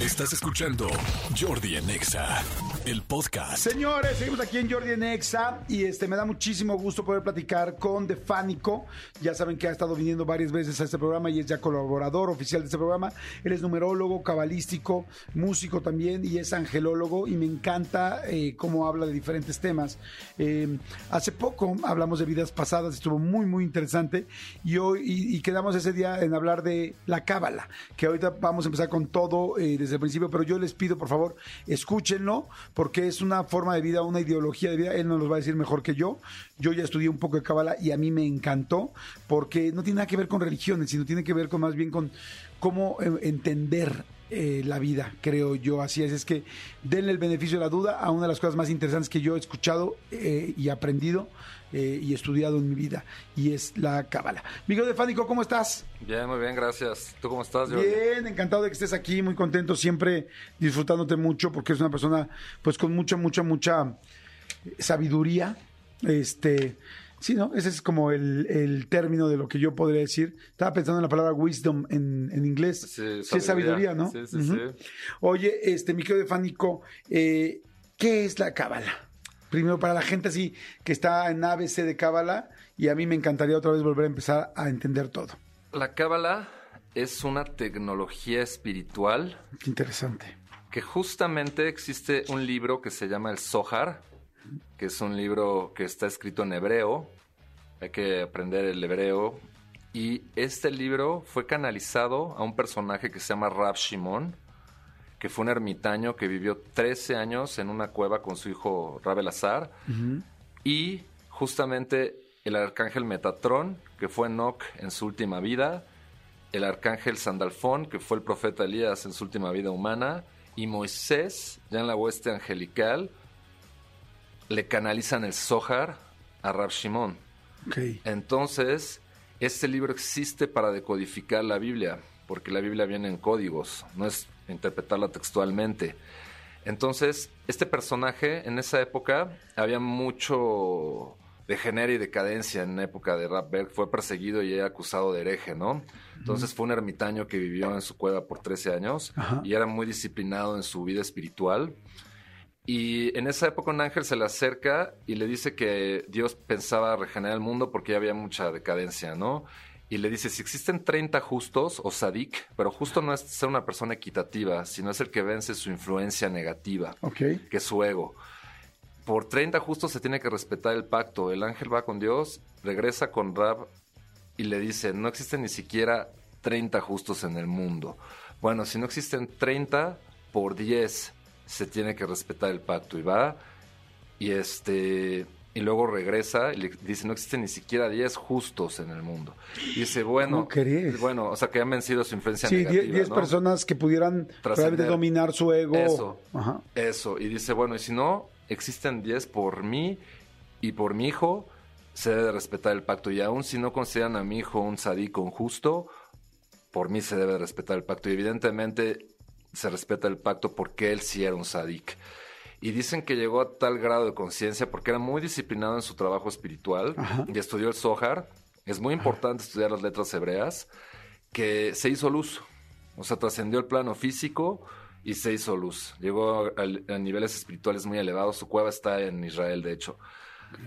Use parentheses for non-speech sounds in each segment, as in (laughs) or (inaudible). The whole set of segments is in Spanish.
Estás escuchando Jordi en Exa, el podcast. Señores, seguimos aquí en Jordi en Exa y este me da muchísimo gusto poder platicar con Defánico. Ya saben que ha estado viniendo varias veces a este programa y es ya colaborador oficial de este programa. Él es numerólogo, cabalístico, músico también y es angelólogo y me encanta eh, cómo habla de diferentes temas. Eh, hace poco hablamos de vidas pasadas, estuvo muy muy interesante y hoy y, y quedamos ese día en hablar de la cábala, que ahorita vamos a empezar con todo eh, desde el principio, pero yo les pido por favor escúchenlo porque es una forma de vida, una ideología de vida. Él nos los va a decir mejor que yo. Yo ya estudié un poco de cábala y a mí me encantó porque no tiene nada que ver con religiones, sino tiene que ver con más bien con cómo eh, entender eh, la vida, creo yo. Así es, es que denle el beneficio de la duda a una de las cosas más interesantes que yo he escuchado eh, y aprendido eh, y estudiado en mi vida, y es la cábala. Miguel Defánico, ¿cómo estás? Bien, muy bien, gracias. ¿Tú cómo estás, Jordi? Bien, encantado de que estés aquí, muy contento, siempre disfrutándote mucho, porque es una persona pues con mucha, mucha, mucha sabiduría. Este, sí, ¿no? Ese es como el, el término de lo que yo podría decir. Estaba pensando en la palabra wisdom en, en inglés. Sí, es sabiduría, ¿no? Sí, sí, sí. Oye, este, mi querido Defánico, eh, ¿qué es la cábala? Primero, para la gente así que está en ABC de cábala, y a mí me encantaría otra vez volver a empezar a entender todo. La Cábala es una tecnología espiritual Qué interesante. que justamente existe un libro que se llama el Zohar, que es un libro que está escrito en hebreo. Hay que aprender el hebreo. Y este libro fue canalizado a un personaje que se llama Rab Shimon, que fue un ermitaño que vivió 13 años en una cueva con su hijo Rab Elazar. Y justamente el arcángel Metatrón, que fue Enoch en su última vida, el arcángel Sandalfón, que fue el profeta Elías en su última vida humana, y Moisés, ya en la hueste angelical, le canalizan el Zohar a Rab Shimon. Ok. Entonces, este libro existe para decodificar la Biblia, porque la Biblia viene en códigos, no es interpretarla textualmente. Entonces, este personaje en esa época había mucho degenere y decadencia en la época de Rapberg, fue perseguido y era acusado de hereje, ¿no? Entonces fue un ermitaño que vivió en su cueva por 13 años Ajá. y era muy disciplinado en su vida espiritual. Y en esa época un ángel se le acerca y le dice que Dios pensaba regenerar el mundo porque ya había mucha decadencia, ¿no? Y le dice, si existen 30 justos o sadik, pero justo no es ser una persona equitativa, sino es el que vence su influencia negativa, Ok. que es su ego. Por 30 justos se tiene que respetar el pacto. El ángel va con Dios, regresa con Rab y le dice, no existen ni siquiera 30 justos en el mundo. Bueno, si no existen 30, por 10 se tiene que respetar el pacto. Y va, y este... Y luego regresa y le dice, no existen ni siquiera 10 justos en el mundo. Y dice, bueno, bueno, o sea, que han vencido su influencia Sí, negativa. 10 ¿no? personas que pudieran realmente dominar su ego. Eso. Ajá. Eso. Y dice, bueno, y si no, existen 10 por mí y por mi hijo, se debe de respetar el pacto. Y aún si no consideran a mi hijo un sadico injusto, por mí se debe de respetar el pacto. Y evidentemente se respeta el pacto porque él sí era un sadik. Y dicen que llegó a tal grado de conciencia porque era muy disciplinado en su trabajo espiritual Ajá. y estudió el Zohar. Es muy importante estudiar las letras hebreas, que se hizo luz. O sea, trascendió el plano físico y se hizo luz. Llegó a, a niveles espirituales muy elevados. Su cueva está en Israel, de hecho.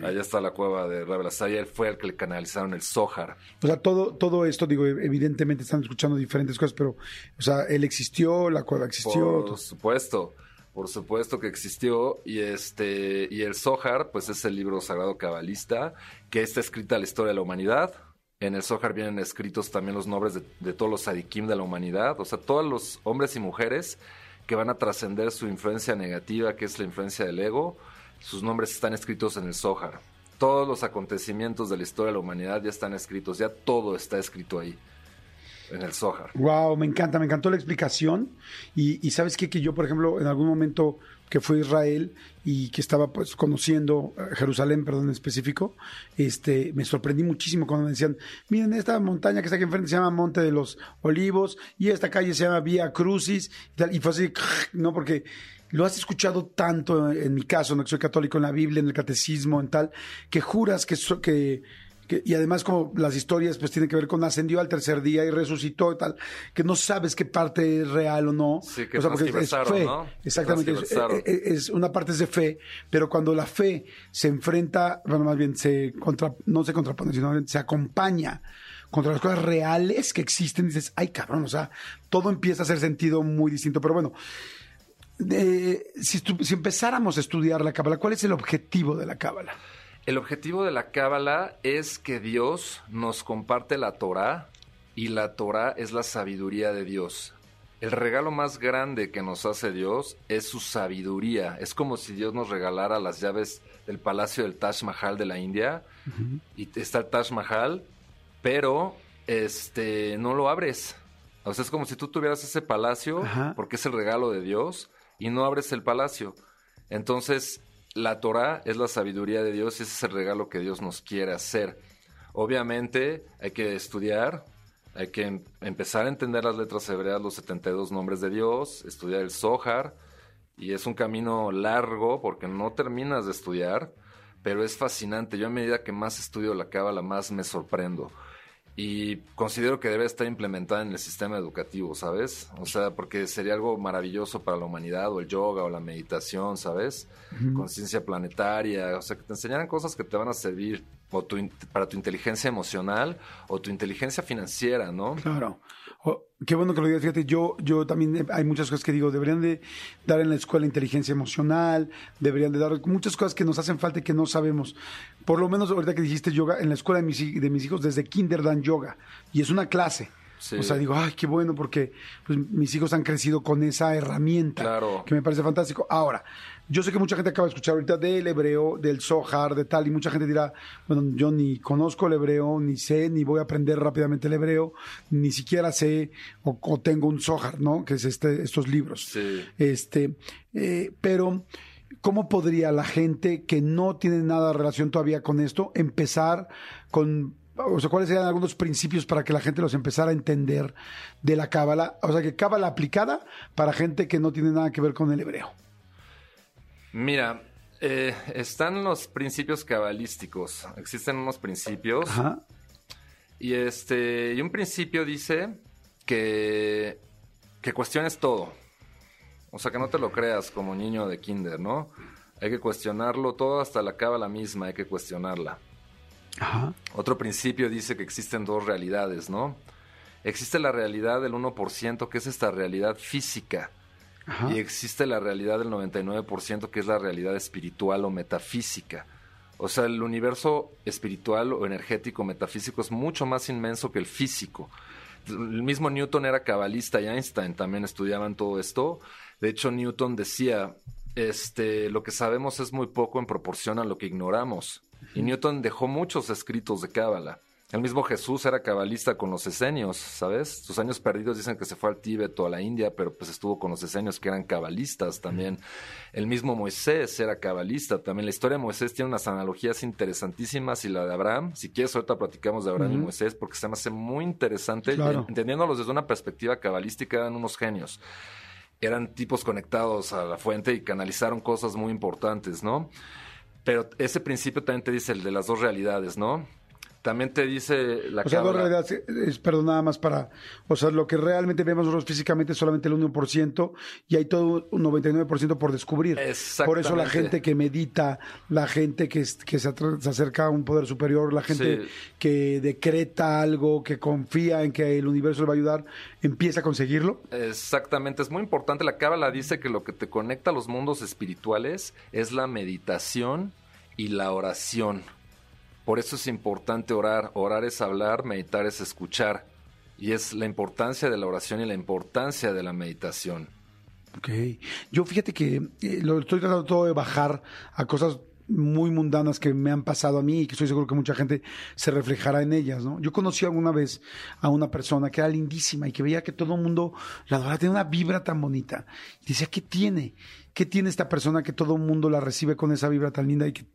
Allá está la cueva de Rabel y él fue el que le canalizaron el Zohar. O sea, todo, todo esto, digo, evidentemente están escuchando diferentes cosas, pero, o sea, él existió, la cueva existió. Por supuesto, por supuesto que existió. Y este, y el Zohar, pues es el libro sagrado cabalista, que está escrita la historia de la humanidad. En el Zohar vienen escritos también los nombres de, de todos los sadikim de la humanidad, o sea, todos los hombres y mujeres que van a trascender su influencia negativa, que es la influencia del ego, sus nombres están escritos en el Zohar. Todos los acontecimientos de la historia de la humanidad ya están escritos, ya todo está escrito ahí, en el Zohar. Wow, me encanta, me encantó la explicación. Y, y sabes qué? que yo, por ejemplo, en algún momento que fue Israel y que estaba pues conociendo eh, Jerusalén, perdón, en específico, este, me sorprendí muchísimo cuando me decían, miren, esta montaña que está aquí enfrente se llama Monte de los Olivos y esta calle se llama Vía Crucis y tal, y fue así, (laughs) no, porque lo has escuchado tanto en mi caso, no que soy católico en la Biblia, en el catecismo, en tal, que juras que, so- que que- y además como las historias pues tienen que ver con ascendió al tercer día y resucitó y tal, que no sabes qué parte es real o no. Sí, que o sea, porque es fe. ¿no? Exactamente. Es, Transgiversaron. es- es- una parte es de fe, pero cuando la fe se enfrenta, bueno, más bien se contra, no se contrapone, sino se acompaña contra las cosas reales que existen, dices, ay cabrón, o sea, todo empieza a hacer sentido muy distinto. Pero bueno, si, estu- si empezáramos a estudiar la cábala, ¿cuál es el objetivo de la cábala? El objetivo de la Cábala es que Dios nos comparte la Torá y la Torá es la sabiduría de Dios. El regalo más grande que nos hace Dios es su sabiduría. Es como si Dios nos regalara las llaves del palacio del Taj Mahal de la India y está el Taj Mahal, pero este no lo abres. O sea, es como si tú tuvieras ese palacio Ajá. porque es el regalo de Dios y no abres el palacio. Entonces, la Torah es la sabiduría de Dios y ese es el regalo que Dios nos quiere hacer. Obviamente hay que estudiar, hay que em- empezar a entender las letras hebreas, los 72 nombres de Dios, estudiar el Zohar, y es un camino largo porque no terminas de estudiar, pero es fascinante. Yo a medida que más estudio la Cábala, más me sorprendo. Y considero que debe estar implementada en el sistema educativo, ¿sabes? O sea, porque sería algo maravilloso para la humanidad, o el yoga, o la meditación, ¿sabes? Conciencia planetaria, o sea, que te enseñaran cosas que te van a servir o tu para tu inteligencia emocional o tu inteligencia financiera, ¿no? Claro. Oh, qué bueno que lo digas. Fíjate, yo, yo también eh, hay muchas cosas que digo, deberían de dar en la escuela inteligencia emocional, deberían de dar muchas cosas que nos hacen falta y que no sabemos. Por lo menos ahorita que dijiste yoga, en la escuela de mis, de mis hijos desde kinder dan yoga y es una clase. Sí. O sea, digo, ay, qué bueno, porque pues, mis hijos han crecido con esa herramienta Claro. que me parece fantástico. Ahora, yo sé que mucha gente acaba de escuchar ahorita del hebreo, del Zohar, de tal, y mucha gente dirá, bueno, yo ni conozco el hebreo, ni sé, ni voy a aprender rápidamente el hebreo, ni siquiera sé o, o tengo un Zohar, ¿no? Que es este, estos libros. Sí. Este, eh, pero, ¿cómo podría la gente que no tiene nada de relación todavía con esto empezar con, o sea, cuáles serían algunos principios para que la gente los empezara a entender de la cábala? O sea, que cábala aplicada para gente que no tiene nada que ver con el hebreo. Mira, eh, están los principios cabalísticos. Existen unos principios Ajá. y este y un principio dice que que cuestiones todo. O sea, que no te lo creas como niño de kinder, ¿no? Hay que cuestionarlo todo hasta la cábala misma, hay que cuestionarla. Ajá. Otro principio dice que existen dos realidades, ¿no? Existe la realidad del 1%, que es esta realidad física, Ajá. y existe la realidad del 99%, que es la realidad espiritual o metafísica. O sea, el universo espiritual o energético metafísico es mucho más inmenso que el físico. El mismo Newton era cabalista y Einstein también estudiaban todo esto. De hecho, Newton decía, este, lo que sabemos es muy poco en proporción a lo que ignoramos. Y Newton dejó muchos escritos de cábala. El mismo Jesús era cabalista con los esenios, ¿sabes? Sus años perdidos dicen que se fue al Tíbet o a la India, pero pues estuvo con los esenios que eran cabalistas también. El mismo Moisés era cabalista también. La historia de Moisés tiene unas analogías interesantísimas y la de Abraham, si quieres ahorita platicamos de Abraham y Moisés porque se me hace muy interesante. Claro. Entendiéndolos desde una perspectiva cabalística eran unos genios. Eran tipos conectados a la fuente y canalizaron cosas muy importantes, ¿no? Pero ese principio también te dice el de las dos realidades, ¿no? También te dice la O sea, cábala- realidades, es, perdón, nada más para, o sea, lo que realmente vemos nosotros físicamente es solamente el 1% y hay todo un 99% por descubrir. Por eso la gente que medita, la gente que, se, se acerca a un poder superior, la gente Sí. que decreta algo, que confía en que el universo le va a ayudar, empieza a conseguirlo. Exactamente, es muy importante. La Cábala dice que lo que te conecta a los mundos espirituales es la meditación y la oración. Por eso es importante orar. Orar es hablar, meditar es escuchar. Y es la importancia de la oración y la importancia de la meditación. Ok. Yo fíjate que eh, lo estoy tratando todo de bajar a cosas muy mundanas que me han pasado a mí y que estoy seguro que mucha gente se reflejará en ellas, ¿no? Yo conocí alguna vez a una persona que era lindísima y que veía que todo el mundo la adoraba, tenía una vibra tan bonita. Y decía, ¿qué tiene? ¿Qué tiene esta persona que todo el mundo la recibe con esa vibra tan linda y que,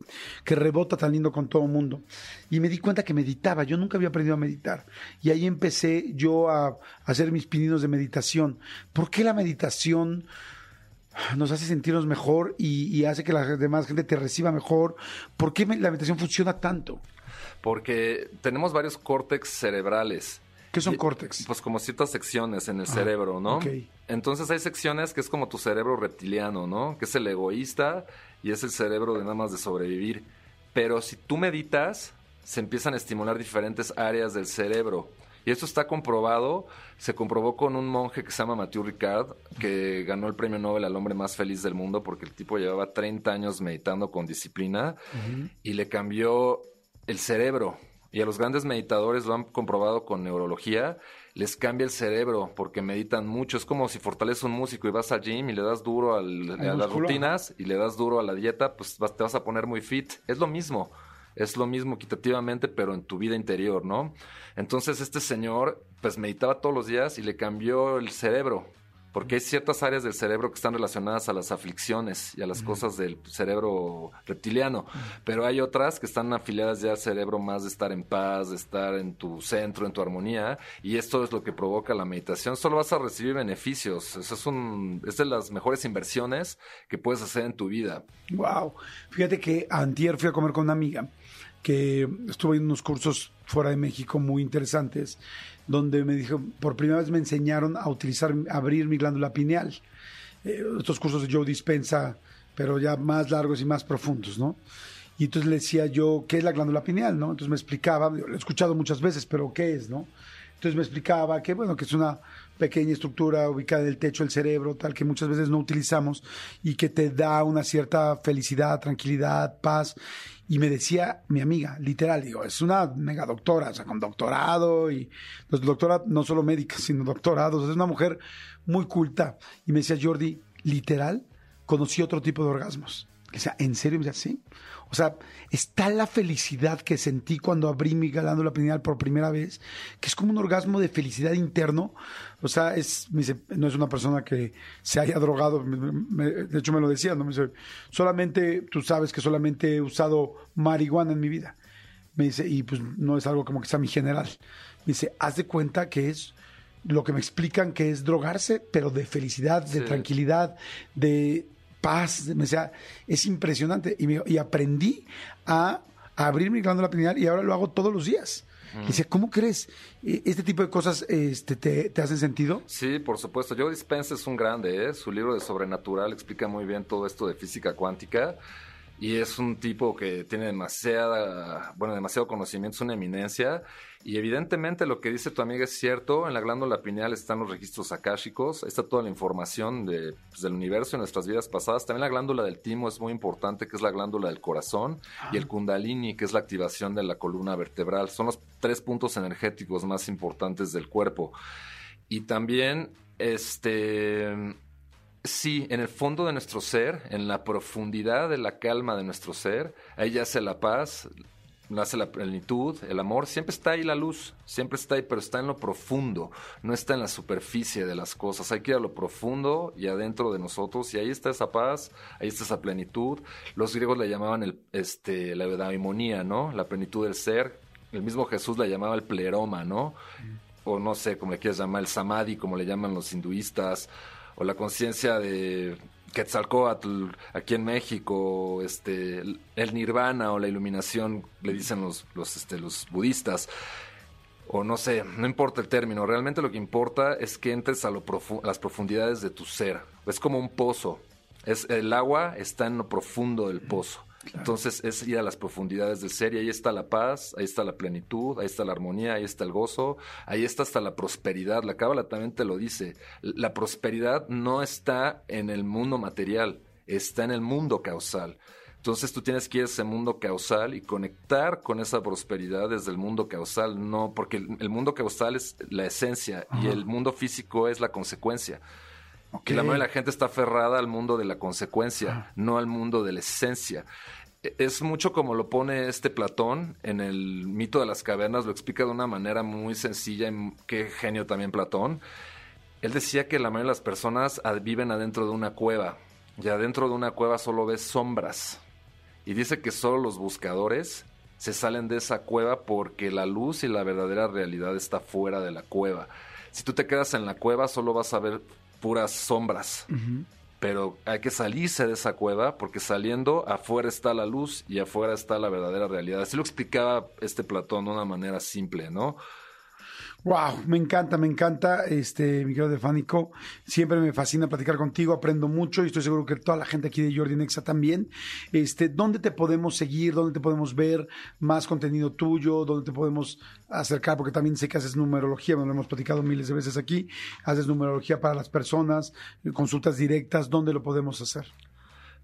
que rebota tan lindo con todo el mundo? Y me di cuenta que meditaba, yo nunca había aprendido a meditar. Y ahí empecé yo a, hacer mis pininos de meditación. ¿Por qué la meditación nos hace sentirnos mejor y, y hace que la demás gente te reciba mejor? ¿Por qué la meditación funciona tanto? porque tenemos varios córtex cerebrales. ¿Qué son Y- córtex? Pues como ciertas secciones en el cerebro, ¿no? ok. Entonces hay secciones que es como tu cerebro reptiliano, ¿no? Que es el egoísta y es el cerebro de nada más de sobrevivir. Pero si tú meditas, se empiezan a estimular diferentes áreas del cerebro. Y esto está comprobado, se comprobó con un monje que se llama Mathieu Ricard, que ganó el premio Nobel al hombre más feliz del mundo porque el tipo llevaba 30 años meditando con disciplina y le cambió el cerebro. Y a los grandes meditadores lo han comprobado con neurología, les cambia el cerebro porque meditan mucho. Es como si fortaleces un músico y vas al gym y le das duro al- a las rutinas y le das duro a la dieta, pues vas- te vas a poner muy fit. Es lo mismo. Es lo mismo equitativamente, pero en tu vida interior, ¿no? Entonces este señor, pues meditaba todos los días y le cambió el cerebro. Porque hay ciertas áreas del cerebro que están relacionadas a las aflicciones y a las cosas del cerebro reptiliano, pero hay otras que están afiliadas ya al cerebro más de estar en paz, de estar en tu centro, en tu armonía, y esto es lo que provoca la meditación. Solo vas a recibir beneficios. Eso es, un, es de las mejores inversiones que puedes hacer en tu vida. Wow. Fíjate que antier fui a comer con una amiga que estuvo en unos cursos fuera de México muy interesantes, donde me dijo, por primera vez me enseñaron a utilizar, a abrir mi glándula pineal. Eh, estos cursos de Joe Dispensa, pero ya más largos y más profundos, ¿no? Y entonces le decía yo, ¿qué es la glándula pineal, no? Entonces me explicaba, lo he escuchado muchas veces, pero ¿qué es, no? Entonces me explicaba que, bueno, que es una pequeña estructura ubicada en el techo del cerebro, tal que muchas veces no utilizamos y que te da una cierta felicidad, tranquilidad, paz. Y me decía mi amiga, literal, digo, es una mega doctora, o sea, con doctorado y los doctora no solo médica, (laughs) sino doctorados, es una mujer muy culta. Y me decía, Jordi, literal, conocí otro tipo de orgasmos. Le decía, ¿en serio? Me decía, sí. O sea, está la felicidad que sentí cuando abrí mi glándula pineal por primera vez, que es como un orgasmo de felicidad interno. O sea, es, me dice, no es una persona que se haya drogado, me- me- de hecho me lo decía, ¿no? Me dice, solamente, tú sabes que solamente he usado marihuana en mi vida. Me dice, y pues no es algo como que sea mi general. Me dice, haz de cuenta que es lo que me explican que es drogarse, pero de felicidad, de Sí. tranquilidad, de paz. Me decía, es impresionante. Y, me- y aprendí a, a abrir mi glándula pineal y ahora lo hago todos los días. Y dice, ¿cómo crees? E- ¿Este tipo de cosas este, te, te hacen sentido? Sí, por supuesto. Joe Dispenza es un grande, ¿eh? Su libro de Sobrenatural explica muy bien todo esto de física cuántica. Y es un tipo que tiene demasiada, bueno, demasiado conocimiento, es una eminencia. Y evidentemente lo que dice tu amiga es cierto. En la glándula pineal están los registros akáshicos, está toda la información de, pues, del universo y nuestras vidas pasadas. También la glándula del timo es muy importante, que es la glándula del corazón. Y el kundalini, que es la activación de la columna vertebral. Son los tres puntos energéticos más importantes del cuerpo. Y también, este, sí, en el fondo de nuestro ser, en la profundidad de la calma de nuestro ser, ahí yace la paz, nace la plenitud, el amor, siempre está ahí la luz, siempre está ahí, pero está en lo profundo, no está en la superficie de las cosas, hay que ir a lo profundo y adentro de nosotros, y ahí está esa paz, ahí está esa plenitud. Los griegos le llamaban el, este, la eudaimonia, ¿no? La plenitud del ser. El mismo Jesús la llamaba el pleroma, ¿no? o no sé, como le quieras llamar, el samadhi, como le llaman los hinduistas, o la conciencia de Quetzalcóatl aquí en México, este, el- nirvana o la iluminación, le dicen los, los, este, los budistas, o no sé, no importa el término, realmente lo que importa es que entres a, lo profu- las profundidades de tu ser, es como un pozo, es, el agua está en lo profundo del pozo. Entonces es ir a las profundidades del ser y ahí está la paz, ahí está la plenitud, ahí está la armonía, ahí está el gozo, ahí está hasta la prosperidad. La cábala también te lo dice. La prosperidad no está en el mundo material, está en el mundo causal. Entonces tú tienes que ir a ese mundo causal y conectar con esa prosperidad desde el mundo causal, no, porque el, mundo causal es la esencia y el mundo físico es la consecuencia. Ok. Y la mayoría de la gente está aferrada al mundo de la consecuencia, no al mundo de la esencia. Es mucho como lo pone este Platón en el mito de las cavernas, lo explica de una manera muy sencilla, y qué genio también Platón. Él decía que la mayoría de las personas viven adentro de una cueva, y adentro de una cueva solo ves sombras. Y dice que solo los buscadores se salen de esa cueva porque la luz y la verdadera realidad está fuera de la cueva. Si tú te quedas en la cueva, solo vas a ver puras sombras. Pero hay que salirse de esa cueva porque saliendo afuera está la luz y afuera está la verdadera realidad. Así lo explicaba este Platón de una manera simple, ¿no? Wow, me encanta, me encanta, este, mi querido. Siempre me fascina platicar contigo, aprendo mucho y estoy seguro que toda la gente aquí de Jordi Nexa también. Este, ¿dónde te podemos seguir? ¿Dónde te podemos ver más contenido tuyo? ¿Dónde te podemos acercar? Porque también sé que haces numerología, me lo hemos platicado miles de veces aquí. Haces numerología para las personas, consultas directas, ¿dónde lo podemos hacer?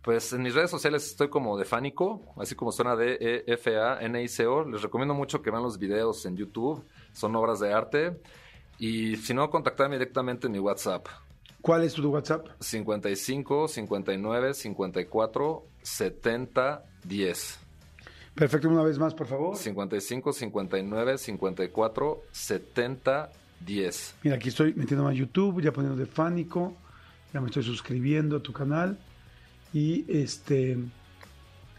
Pues en mis redes sociales estoy como Defánico, así como suena de E F A N I C O. Les recomiendo mucho que vean los videos en YouTube son obras de arte. Y si no, contactarme directamente en mi WhatsApp. ¿Cuál es tu WhatsApp? 55 59 54 70 10. Perfecto, una vez más, por favor. 55 59 54 70 10. Mira, aquí estoy metiéndome a YouTube, ya poniendo de Fánico, ya me estoy suscribiendo a tu canal y este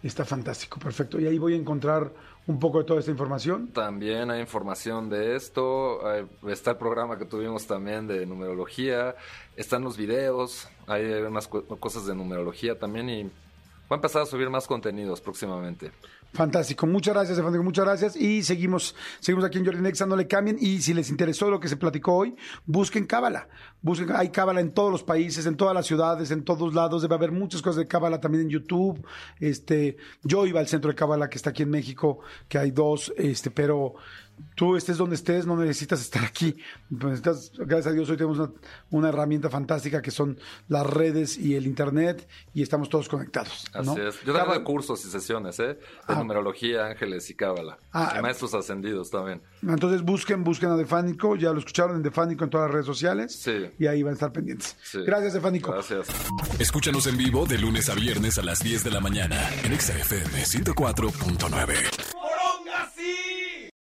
está fantástico, perfecto. Y ahí voy a encontrar un poco de toda esta información. También hay información de esto, está el programa que tuvimos también de numerología, están los videos, hay unas cosas de numerología también y va a empezar a subir más contenidos próximamente. Fantástico, muchas gracias, Stefano, muchas gracias. Y seguimos, seguimos aquí en Jordi Nexa, no le cambien. Y si les interesó lo que se platicó hoy, busquen Cábala. Busquen, hay Cábala en todos los países, en todas las ciudades, en todos lados. Debe haber muchas cosas de Cábala también en YouTube. Este, yo iba al centro de Cábala que está aquí en México, que hay dos, este, pero tú estés donde estés, no necesitas estar aquí. Necesitas, gracias a Dios, hoy tenemos una, herramienta fantástica que son las redes y el Internet y estamos todos conectados. Así es. Yo tengo cursos y sesiones, ¿eh? De ah. numerología, ángeles y cábala. Ah, maestros ascendidos también. Entonces busquen, busquen a Defánico, ya lo escucharon en Defánico en todas las redes sociales. Sí. Y ahí van a estar pendientes. Gracias, Defánico. Gracias. Escúchanos en vivo de lunes a viernes a las 10 de la mañana en XFM 104.9.